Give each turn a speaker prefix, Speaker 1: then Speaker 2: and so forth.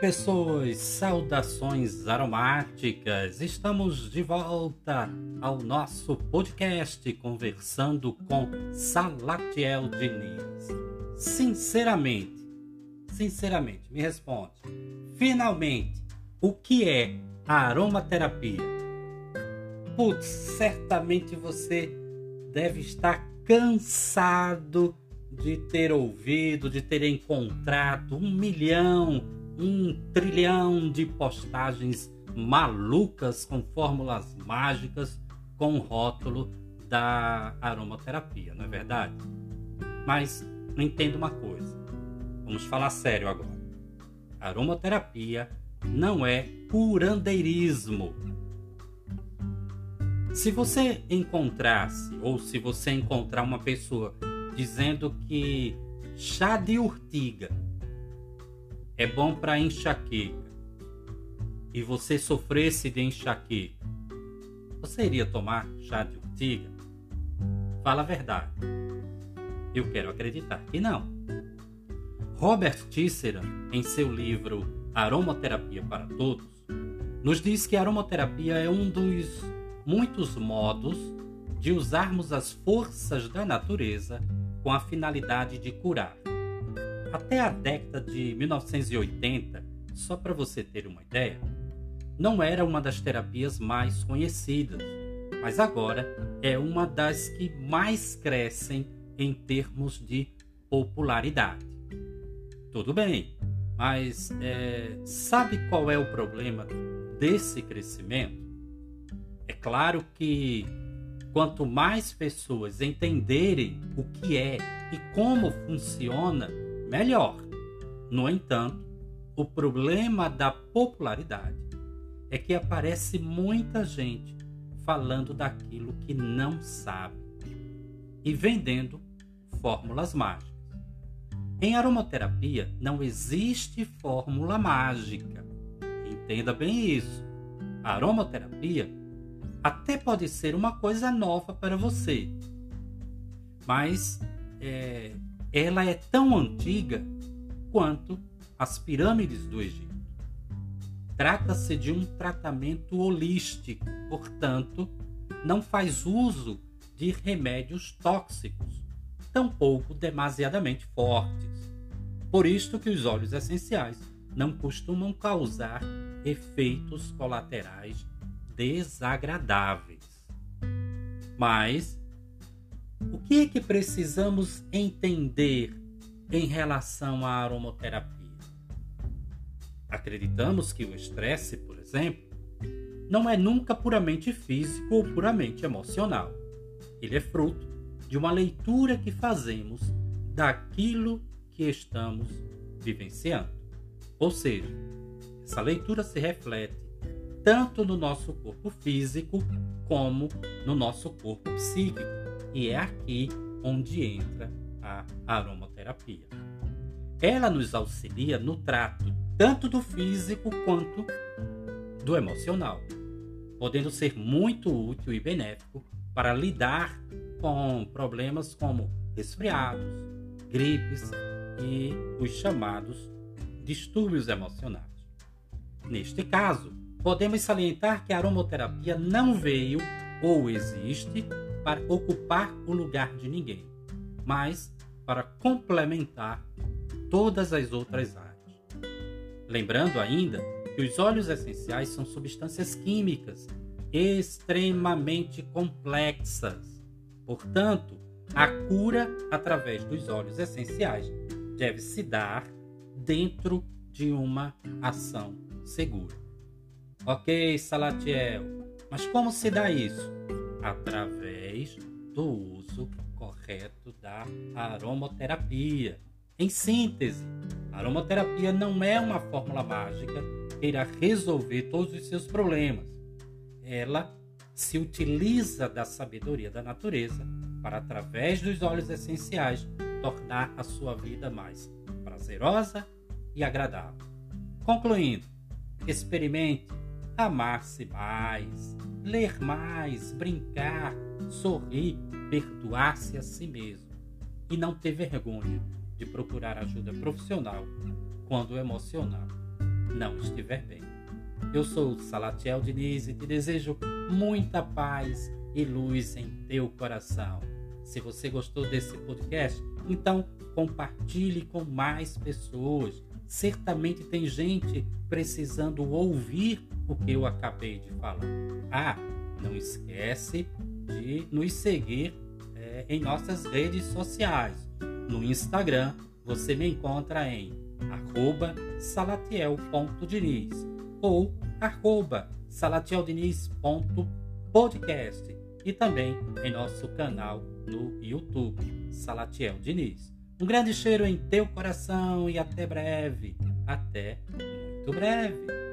Speaker 1: pessoas, saudações aromáticas. Estamos de volta ao nosso podcast conversando com Salatiel Diniz. Sinceramente, sinceramente, me responde. Finalmente, o que é a aromaterapia? Putz, certamente você deve estar cansado de ter ouvido, de ter encontrado um milhão, um trilhão de postagens malucas com fórmulas mágicas com o rótulo da aromaterapia, não é verdade? Mas entenda uma coisa, vamos falar sério agora. aromaterapia não é curandeirismo. Se você encontrasse, ou se você encontrar uma pessoa dizendo que chá de urtiga é bom para enxaqueca e você sofresse de enxaqueca, você iria tomar chá de urtiga? Fala a verdade. Eu quero acreditar que não. Robert Tisserand, em seu livro Aromaterapia para Todos, nos diz que a aromaterapia é um dos muitos modos de usarmos as forças da natureza com a finalidade de curar. Até a década de 1980, só para você ter uma ideia, não era uma das terapias mais conhecidas, mas agora é uma das que mais crescem em termos de popularidade. Tudo bem, mas é, sabe qual é o problema desse crescimento? É claro que Quanto mais pessoas entenderem o que é e como funciona, melhor. No entanto, o problema da popularidade é que aparece muita gente falando daquilo que não sabe e vendendo fórmulas mágicas. Em aromaterapia não existe fórmula mágica. Entenda bem isso. A aromaterapia até pode ser uma coisa nova para você, mas é, ela é tão antiga quanto as pirâmides do Egito. Trata-se de um tratamento holístico, portanto, não faz uso de remédios tóxicos, tampouco demasiadamente fortes. Por isto que os óleos essenciais não costumam causar efeitos colaterais desagradáveis. Mas o que é que precisamos entender em relação à aromaterapia? Acreditamos que o estresse, por exemplo, não é nunca puramente físico ou puramente emocional. Ele é fruto de uma leitura que fazemos daquilo que estamos vivenciando. Ou seja, essa leitura se reflete tanto no nosso corpo físico como no nosso corpo psíquico. E é aqui onde entra a aromaterapia. Ela nos auxilia no trato tanto do físico quanto do emocional, podendo ser muito útil e benéfico para lidar com problemas como resfriados, gripes e os chamados distúrbios emocionais. Neste caso, podemos salientar que a aromaterapia não veio ou existe para ocupar o lugar de ninguém, mas para complementar todas as outras áreas. Lembrando ainda que os óleos essenciais são substâncias químicas extremamente complexas. Portanto, a cura através dos óleos essenciais deve se dar dentro de uma ação segura. Ok, Salatiel, mas como se dá isso? Através do uso correto da aromaterapia. Em síntese, a aromaterapia não é uma fórmula mágica que irá resolver todos os seus problemas. Ela se utiliza da sabedoria da natureza para, através dos óleos essenciais, tornar a sua vida mais prazerosa e agradável. Concluindo, experimente amar-se mais, ler mais, brincar, sorrir, perdoar-se a si mesmo e não ter vergonha de procurar ajuda profissional quando o emocional não estiver bem. Eu sou Salatiel Diniz e te desejo muita paz e luz em teu coração. Se você gostou desse podcast, então compartilhe com mais pessoas. Certamente tem gente precisando ouvir o que eu acabei de falar. Ah, não esquece de nos seguir é, em nossas redes sociais. No Instagram, você me encontra em salatiel.diniz ou arroba salatieldiniz.podcast e também em nosso canal no YouTube, Salatiel Diniz. Um grande cheiro em teu coração e até breve. Até muito breve.